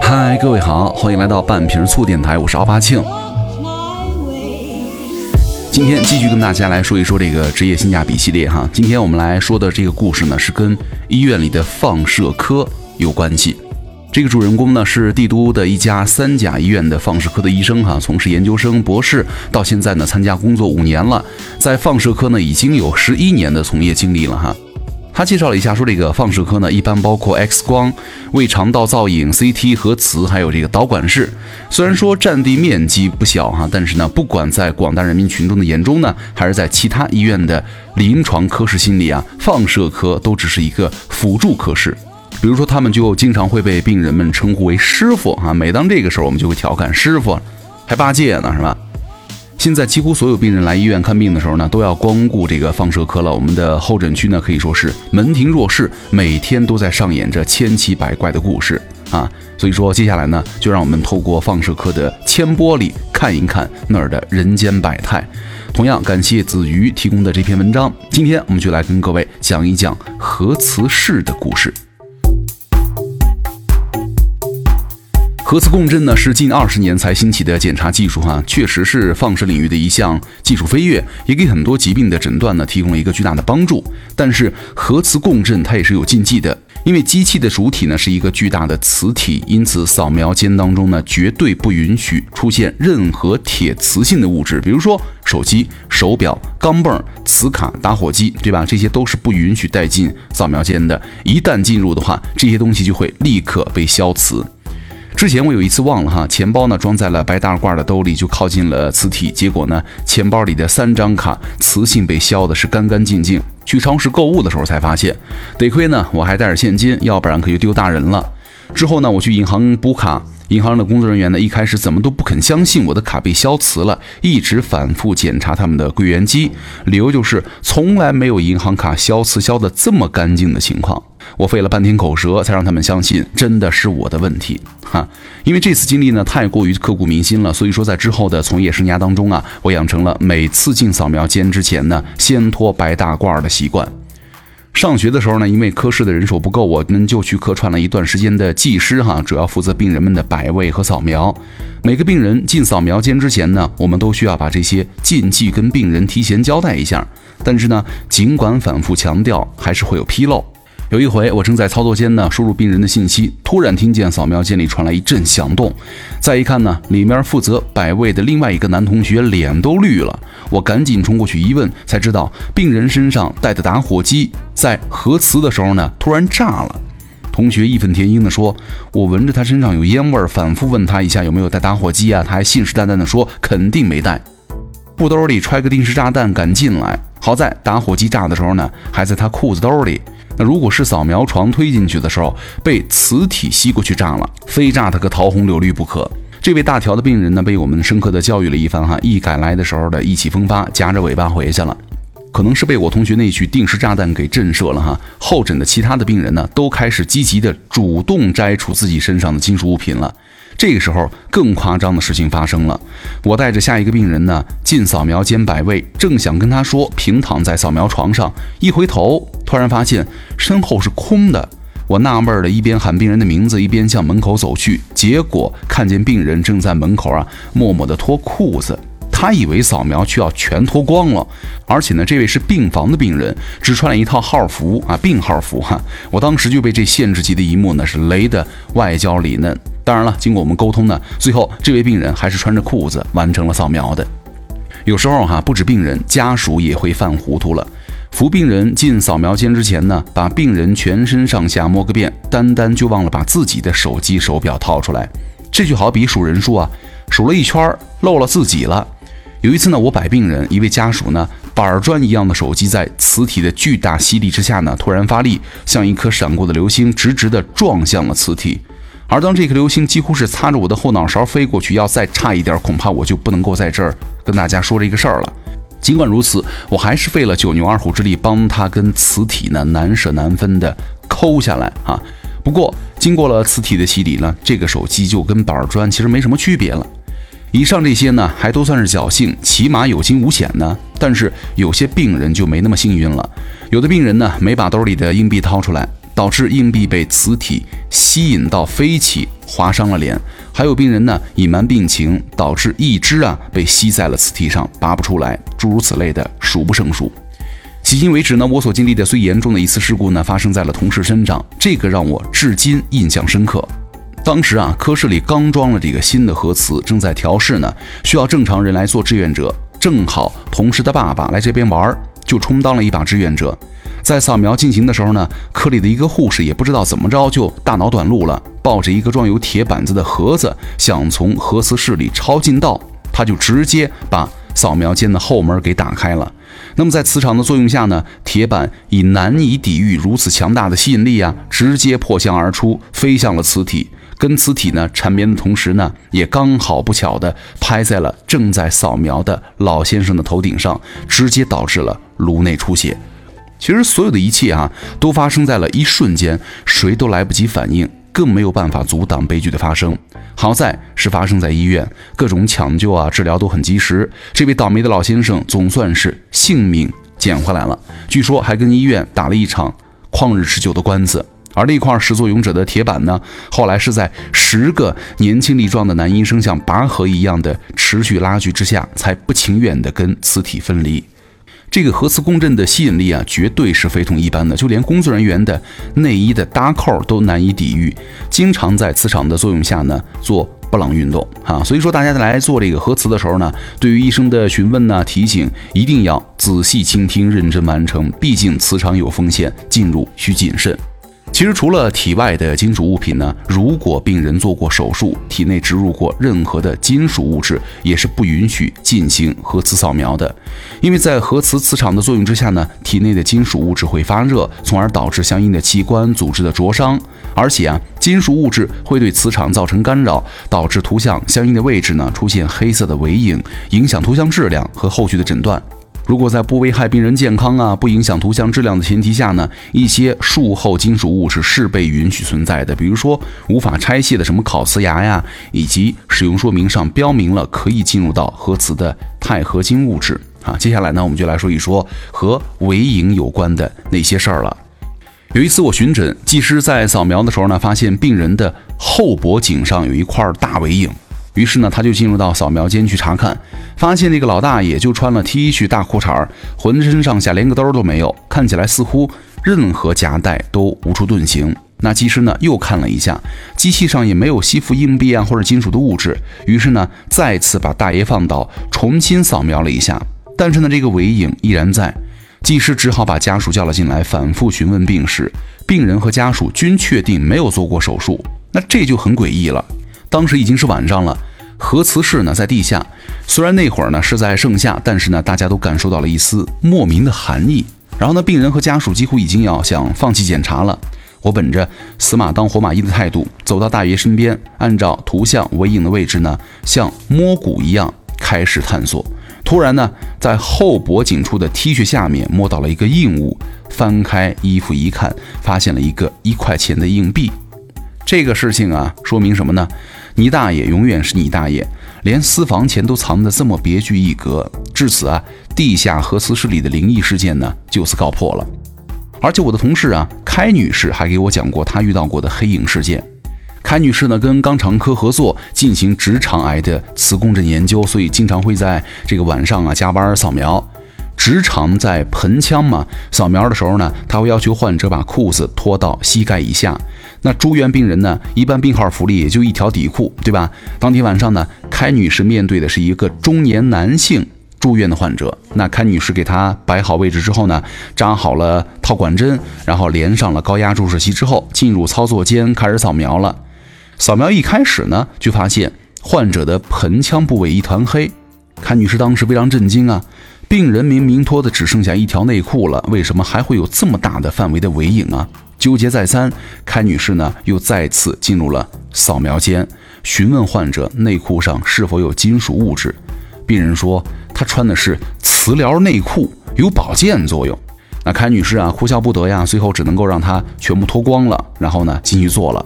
嗨，各位好，欢迎来到半瓶醋电台，我是奥巴庆。今天继续跟大家来说一说这个职业性价比系列哈。今天我们来说的这个故事呢，是跟医院里的放射科有关系。这个主人公呢是帝都的一家三甲医院的放射科的医生哈，从事研究生、博士，到现在呢参加工作五年了，在放射科呢已经有十一年的从业经历了哈。他介绍了一下，说这个放射科呢，一般包括 X 光、胃肠道造影、CT、核磁，还有这个导管室。虽然说占地面积不小哈，但是呢，不管在广大人民群众的眼中呢，还是在其他医院的临床科室心里啊，放射科都只是一个辅助科室。比如说，他们就经常会被病人们称呼为师傅啊。每当这个时候，我们就会调侃师傅还八戒呢，是吧？现在几乎所有病人来医院看病的时候呢，都要光顾这个放射科了。我们的候诊区呢，可以说是门庭若市，每天都在上演着千奇百怪的故事啊。所以说，接下来呢，就让我们透过放射科的铅玻璃看一看那儿的人间百态。同样感谢子瑜提供的这篇文章。今天我们就来跟各位讲一讲核磁室的故事。核磁共振呢是近二十年才兴起的检查技术哈，确实是放射领域的一项技术飞跃，也给很多疾病的诊断呢提供了一个巨大的帮助。但是核磁共振它也是有禁忌的，因为机器的主体呢是一个巨大的磁体，因此扫描间当中呢绝对不允许出现任何铁磁性的物质，比如说手机、手表、钢镚、磁卡、打火机，对吧？这些都是不允许带进扫描间的。一旦进入的话，这些东西就会立刻被消磁。之前我有一次忘了哈，钱包呢装在了白大褂的兜里，就靠近了磁体，结果呢，钱包里的三张卡磁性被消的是干干净净。去超市购物的时候才发现，得亏呢我还带着现金，要不然可就丢大人了。之后呢，我去银行补卡。银行的工作人员呢，一开始怎么都不肯相信我的卡被消磁了，一直反复检查他们的柜员机，理由就是从来没有银行卡消磁消的这么干净的情况。我费了半天口舌，才让他们相信真的是我的问题哈。因为这次经历呢太过于刻骨铭心了，所以说在之后的从业生涯当中啊，我养成了每次进扫描间之前呢，先脱白大褂的习惯。上学的时候呢，因为科室的人手不够，我们就去客串了一段时间的技师哈，主要负责病人们的摆位和扫描。每个病人进扫描间之前呢，我们都需要把这些禁忌跟病人提前交代一下。但是呢，尽管反复强调，还是会有纰漏。有一回，我正在操作间呢，输入病人的信息，突然听见扫描间里传来一阵响动。再一看呢，里面负责摆位的另外一个男同学脸都绿了。我赶紧冲过去一问，才知道病人身上带的打火机在核磁的时候呢，突然炸了。同学义愤填膺地说：“我闻着他身上有烟味儿，反复问他一下有没有带打火机啊，他还信誓旦旦地说肯定没带。裤兜里揣个定时炸弹赶进来，好在打火机炸的时候呢，还在他裤子兜里。”那如果是扫描床推进去的时候被磁体吸过去炸了，非炸他个桃红柳绿不可。这位大条的病人呢，被我们深刻的教育了一番哈，一赶来的时候的意气风发，夹着尾巴回去了。可能是被我同学那句定时炸弹给震慑了哈。候诊的其他的病人呢，都开始积极的主动摘除自己身上的金属物品了。这个时候，更夸张的事情发生了。我带着下一个病人呢进扫描间摆位，正想跟他说平躺在扫描床上，一回头，突然发现身后是空的。我纳闷的一边喊病人的名字，一边向门口走去，结果看见病人正在门口啊默默地脱裤子。他以为扫描需要全脱光了，而且呢，这位是病房的病人，只穿了一套号服啊，病号服哈。我当时就被这限制级的一幕呢是雷的外焦里嫩。当然了，经过我们沟通呢，最后这位病人还是穿着裤子完成了扫描的。有时候哈，不止病人，家属也会犯糊涂了。扶病人进扫描间之前呢，把病人全身上下摸个遍，单单就忘了把自己的手机手表掏出来。这就好比数人数啊，数了一圈漏了自己了。有一次呢，我摆病人，一位家属呢，板砖一样的手机在磁体的巨大吸力之下呢，突然发力，像一颗闪过的流星，直直的撞向了磁体。而当这颗流星几乎是擦着我的后脑勺飞过去，要再差一点，恐怕我就不能够在这儿跟大家说这个事儿了。尽管如此，我还是费了九牛二虎之力，帮他跟磁体呢难舍难分的抠下来啊。不过经过了磁体的洗礼呢，这个手机就跟板砖其实没什么区别了。以上这些呢，还都算是侥幸，起码有惊无险呢。但是有些病人就没那么幸运了，有的病人呢，没把兜里的硬币掏出来，导致硬币被磁体吸引到飞起，划伤了脸；还有病人呢，隐瞒病情，导致一只啊被吸在了磁体上，拔不出来，诸如此类的数不胜数。迄今为止呢，我所经历的最严重的一次事故呢，发生在了同事身上，这个让我至今印象深刻。当时啊，科室里刚装了这个新的核磁，正在调试呢，需要正常人来做志愿者。正好同事的爸爸来这边玩，就充当了一把志愿者。在扫描进行的时候呢，科里的一个护士也不知道怎么着就大脑短路了，抱着一个装有铁板子的盒子，想从核磁室里抄近道，他就直接把扫描间的后门给打开了。那么在磁场的作用下呢，铁板以难以抵御如此强大的吸引力啊，直接破相而出，飞向了磁体。跟磁体呢缠绵的同时呢，也刚好不巧的拍在了正在扫描的老先生的头顶上，直接导致了颅内出血。其实所有的一切啊，都发生在了一瞬间，谁都来不及反应，更没有办法阻挡悲剧的发生。好在是发生在医院，各种抢救啊、治疗都很及时，这位倒霉的老先生总算是性命捡回来了。据说还跟医院打了一场旷日持久的官司。而那块始作俑者的铁板呢，后来是在十个年轻力壮的男医生像拔河一样的持续拉锯之下，才不情愿的跟磁体分离。这个核磁共振的吸引力啊，绝对是非同一般的，就连工作人员的内衣的搭扣都难以抵御，经常在磁场的作用下呢做布朗运动啊。所以说，大家在来做这个核磁的时候呢，对于医生的询问呢、提醒，一定要仔细倾听、认真完成，毕竟磁场有风险，进入需谨慎。其实除了体外的金属物品呢，如果病人做过手术，体内植入过任何的金属物质，也是不允许进行核磁扫描的。因为在核磁磁场的作用之下呢，体内的金属物质会发热，从而导致相应的器官组织的灼伤。而且啊，金属物质会对磁场造成干扰，导致图像相应的位置呢出现黑色的尾影，影响图像质量和后续的诊断。如果在不危害病人健康啊、不影响图像质量的前提下呢，一些术后金属物质是被允许存在的。比如说无法拆卸的什么烤瓷牙呀，以及使用说明上标明了可以进入到核磁的钛合金物质啊。接下来呢，我们就来说一说和尾影有关的那些事儿了。有一次我巡诊，技师在扫描的时候呢，发现病人的后脖颈上有一块大尾影。于是呢，他就进入到扫描间去查看，发现那个老大爷就穿了 T 恤大裤衩，浑身上下连个兜都没有，看起来似乎任何夹带都无处遁形。那技师呢又看了一下，机器上也没有吸附硬币啊或者金属的物质。于是呢，再次把大爷放倒，重新扫描了一下，但是呢，这个尾影依然在。技师只好把家属叫了进来，反复询问病史。病人和家属均确定没有做过手术，那这就很诡异了。当时已经是晚上了，核磁室呢在地下。虽然那会儿呢是在盛夏，但是呢大家都感受到了一丝莫名的寒意。然后呢，病人和家属几乎已经要想放弃检查了。我本着死马当活马医的态度，走到大爷身边，按照图像尾影的位置呢，像摸骨一样开始探索。突然呢，在后脖颈处的 T 恤下面摸到了一个硬物，翻开衣服一看，发现了一个一块钱的硬币。这个事情啊，说明什么呢？你大爷永远是你大爷，连私房钱都藏得这么别具一格。至此啊，地下核磁室里的灵异事件呢，就此告破了。而且我的同事啊，开女士还给我讲过她遇到过的黑影事件。开女士呢，跟肛肠科合作进行直肠癌的磁共振研究，所以经常会在这个晚上啊加班扫描。直肠在盆腔嘛，扫描的时候呢，他会要求患者把裤子脱到膝盖以下。那住院病人呢，一般病号福利也就一条底裤，对吧？当天晚上呢，开女士面对的是一个中年男性住院的患者。那开女士给他摆好位置之后呢，扎好了套管针，然后连上了高压注射器之后，进入操作间开始扫描了。扫描一开始呢，就发现患者的盆腔部位一团黑。开女士当时非常震惊啊。病人明明脱的只剩下一条内裤了，为什么还会有这么大的范围的尾影啊？纠结再三，开女士呢又再次进入了扫描间，询问患者内裤上是否有金属物质。病人说她穿的是磁疗内裤，有保健作用。那开女士啊哭笑不得呀，最后只能够让她全部脱光了，然后呢进去做了。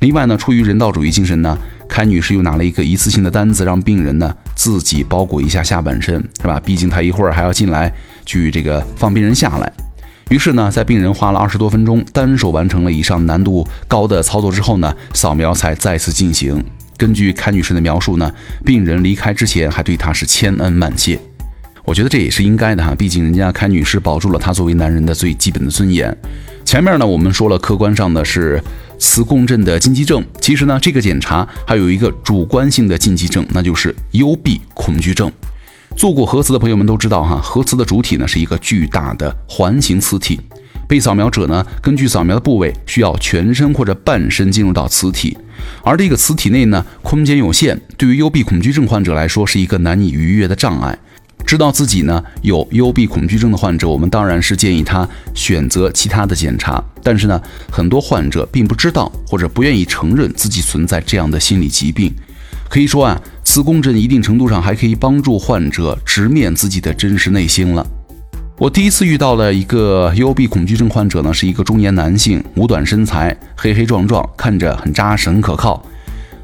另外呢，出于人道主义精神呢，开女士又拿了一个一次性的单子，让病人呢自己包裹一下下半身，是吧？毕竟她一会儿还要进来去这个放病人下来。于是呢，在病人花了二十多分钟单手完成了以上难度高的操作之后呢，扫描才再次进行。根据开女士的描述呢，病人离开之前还对她是千恩万谢。我觉得这也是应该的哈，毕竟人家开女士保住了她作为男人的最基本的尊严。前面呢，我们说了客观上的是磁共振的禁忌症，其实呢，这个检查还有一个主观性的禁忌症，那就是幽闭恐惧症。做过核磁的朋友们都知道，哈，核磁的主体呢是一个巨大的环形磁体，被扫描者呢根据扫描的部位需要全身或者半身进入到磁体，而这个磁体内呢空间有限，对于幽闭恐惧症患者来说是一个难以逾越的障碍。知道自己呢有幽闭恐惧症的患者，我们当然是建议他选择其他的检查，但是呢很多患者并不知道或者不愿意承认自己存在这样的心理疾病。可以说啊，磁共振一定程度上还可以帮助患者直面自己的真实内心了。我第一次遇到了一个幽闭恐惧症患者呢，是一个中年男性，五短身材，黑黑壮壮，看着很扎实、很可靠。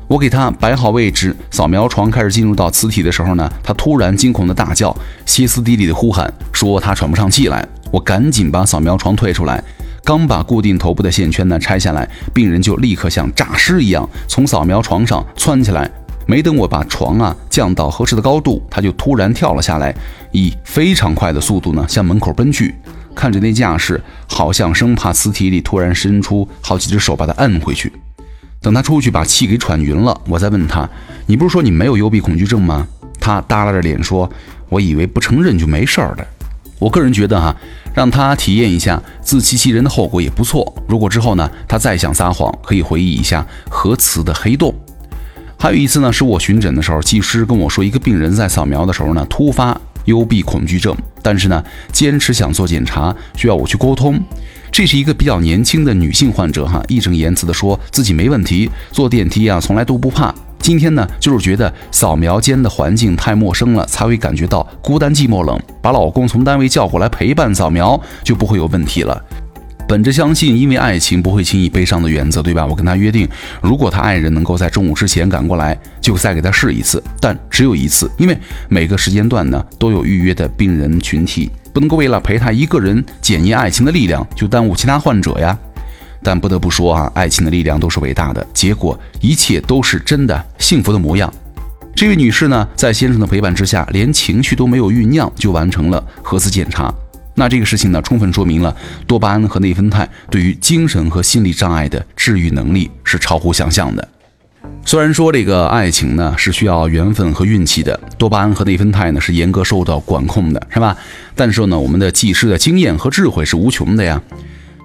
我给他摆好位置，扫描床开始进入到磁体的时候呢，他突然惊恐的大叫，歇斯底里的呼喊，说他喘不上气来。我赶紧把扫描床退出来，刚把固定头部的线圈呢拆下来，病人就立刻像诈尸一样从扫描床上窜起来。没等我把床啊降到合适的高度，他就突然跳了下来，以非常快的速度呢向门口奔去。看着那架势，好像生怕磁体里突然伸出好几只手把他摁回去。等他出去把气给喘匀了，我再问他：“你不是说你没有幽闭恐惧症吗？”他耷拉着脸说：“我以为不承认就没事儿了。”我个人觉得哈，让他体验一下自欺欺人的后果也不错。如果之后呢他再想撒谎，可以回忆一下核磁的黑洞。还有一次呢，是我巡诊的时候，技师跟我说，一个病人在扫描的时候呢，突发幽闭恐惧症，但是呢，坚持想做检查，需要我去沟通。这是一个比较年轻的女性患者，哈，义正言辞的说自己没问题，坐电梯啊从来都不怕。今天呢，就是觉得扫描间的环境太陌生了，才会感觉到孤单寂寞冷。把老公从单位叫过来陪伴扫描，就不会有问题了。本着相信因为爱情不会轻易悲伤的原则，对吧？我跟他约定，如果他爱人能够在中午之前赶过来，就再给他试一次，但只有一次，因为每个时间段呢都有预约的病人群体，不能够为了陪他一个人检验爱情的力量，就耽误其他患者呀。但不得不说啊，爱情的力量都是伟大的，结果一切都是真的幸福的模样。这位女士呢，在先生的陪伴之下，连情绪都没有酝酿，就完成了核磁检查。那这个事情呢，充分说明了多巴胺和内啡肽对于精神和心理障碍的治愈能力是超乎想象的。虽然说这个爱情呢是需要缘分和运气的，多巴胺和内啡肽呢是严格受到管控的，是吧？但是呢，我们的技师的经验和智慧是无穷的呀。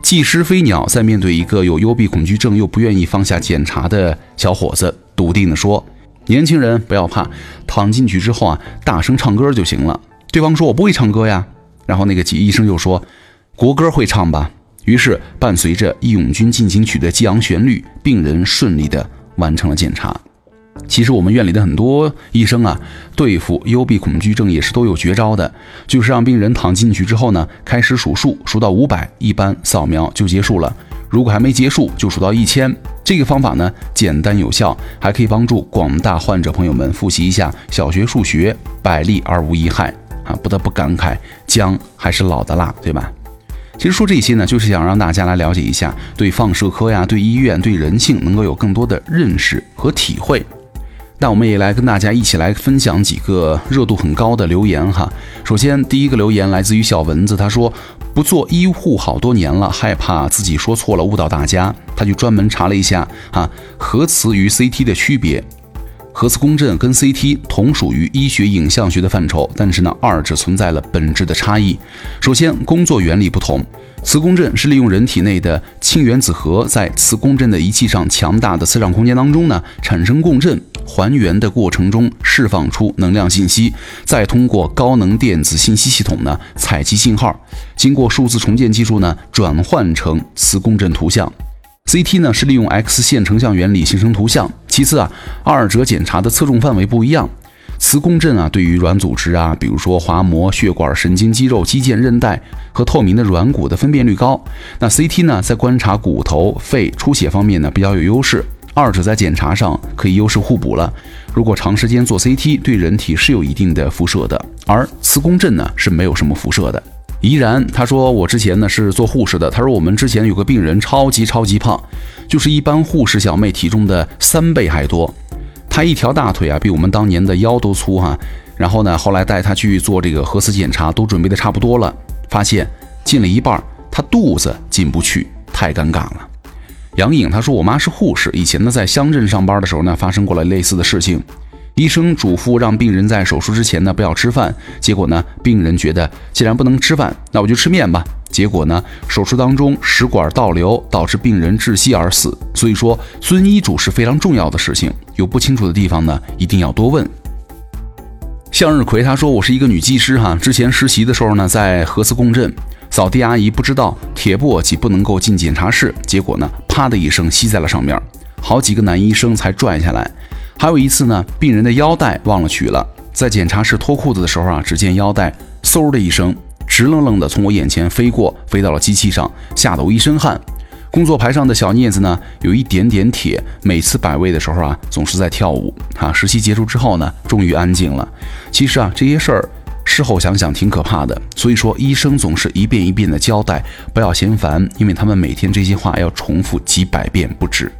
技师飞鸟在面对一个有幽闭恐惧症又不愿意放下检查的小伙子，笃定地说：“年轻人不要怕，躺进去之后啊，大声唱歌就行了。”对方说：“我不会唱歌呀。”然后那个医生又说：“国歌会唱吧？”于是伴随着《义勇军进行曲》的激昂旋律，病人顺利的完成了检查。其实我们院里的很多医生啊，对付幽闭恐惧症也是都有绝招的，就是让病人躺进去之后呢，开始数数，数到五百，一般扫描就结束了。如果还没结束，就数到一千。这个方法呢，简单有效，还可以帮助广大患者朋友们复习一下小学数学，百利而无一害。啊，不得不感慨，姜还是老的辣，对吧？其实说这些呢，就是想让大家来了解一下，对放射科呀，对医院，对人性，能够有更多的认识和体会。那我们也来跟大家一起来分享几个热度很高的留言哈。首先，第一个留言来自于小蚊子，他说不做医护好多年了，害怕自己说错了误导大家，他就专门查了一下啊，核磁与 CT 的区别。核磁共振跟 CT 同属于医学影像学的范畴，但是呢，二者存在了本质的差异。首先，工作原理不同。磁共振是利用人体内的氢原子核在磁共振的仪器上强大的磁场空间当中呢，产生共振，还原的过程中释放出能量信息，再通过高能电子信息系统呢采集信号，经过数字重建技术呢转换成磁共振图像。CT 呢是利用 X 线成像原理形成图像。其次啊，二者检查的侧重范围不一样。磁共振啊，对于软组织啊，比如说滑膜、血管、神经、肌肉、肌腱、韧带和透明的软骨的分辨率高。那 CT 呢，在观察骨头、肺出血方面呢比较有优势。二者在检查上可以优势互补了。如果长时间做 CT，对人体是有一定的辐射的，而磁共振呢是没有什么辐射的。怡然他说我之前呢是做护士的，他说我们之前有个病人超级超级胖，就是一般护士小妹体重的三倍还多。他一条大腿啊比我们当年的腰都粗哈。然后呢，后来带他去做这个核磁检查，都准备的差不多了，发现进了一半，他肚子进不去，太尴尬了。杨颖他说，我妈是护士，以前呢在乡镇上班的时候呢，发生过了类似的事情。医生嘱咐让病人在手术之前呢不要吃饭，结果呢病人觉得既然不能吃饭，那我就吃面吧。结果呢手术当中食管倒流，导致病人窒息而死。所以说遵医嘱是非常重要的事情，有不清楚的地方呢一定要多问。向日葵他说：“我是一个女技师哈，之前实习的时候呢，在核磁共振，扫地阿姨不知道铁簸箕不能够进检查室，结果呢，啪的一声吸在了上面，好几个男医生才拽下来。还有一次呢，病人的腰带忘了取了，在检查室脱裤子的时候啊，只见腰带嗖的一声，直愣愣的从我眼前飞过，飞到了机器上，吓得我一身汗。”工作牌上的小镊子呢，有一点点铁，每次摆位的时候啊，总是在跳舞。啊，实习结束之后呢，终于安静了。其实啊，这些事儿事后想想挺可怕的。所以说，医生总是一遍一遍的交代，不要嫌烦，因为他们每天这些话要重复几百遍不止。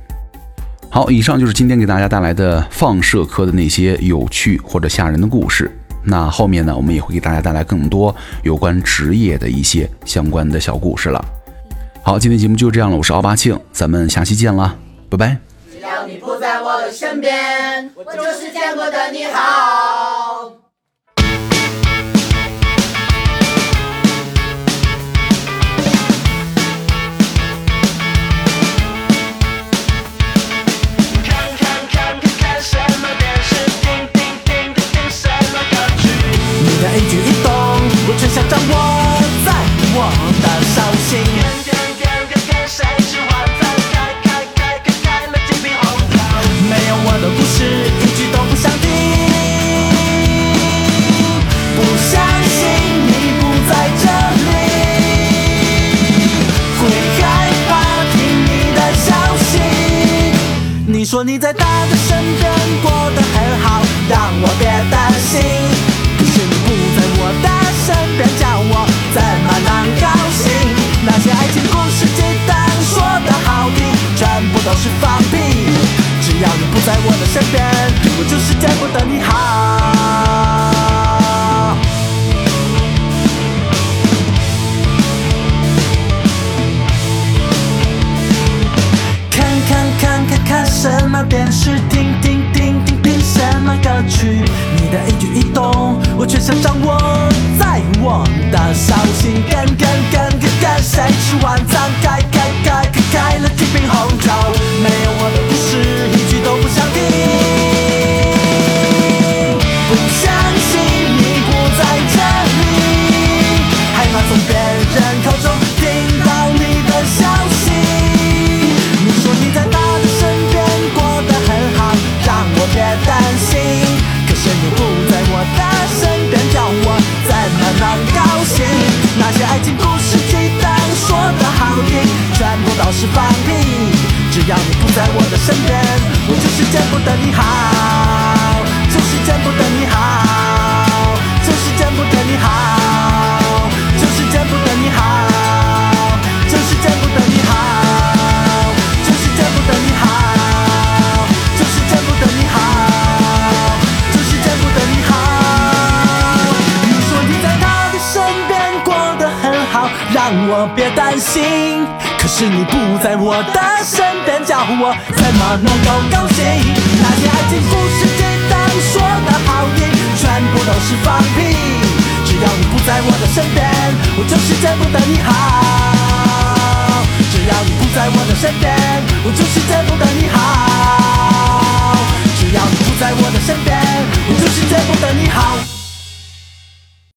好，以上就是今天给大家带来的放射科的那些有趣或者吓人的故事。那后面呢，我们也会给大家带来更多有关职业的一些相关的小故事了。好，今天节目就这样了。我是奥巴庆，咱们下期见啦，拜拜。只要你不在我的身边，我就是见过的你好。一举一动，我全想掌握在我的手心。见不得你好。我别担心，可是你不在我的身边，叫我怎么能够高兴？那些爱情故事简单说的好听，全部都是放屁。只要你不在我的身边，我就是见不得你好。只要你不在我的身边，我就是见不得你好。只要你不在我的身边，我就是见不得你好。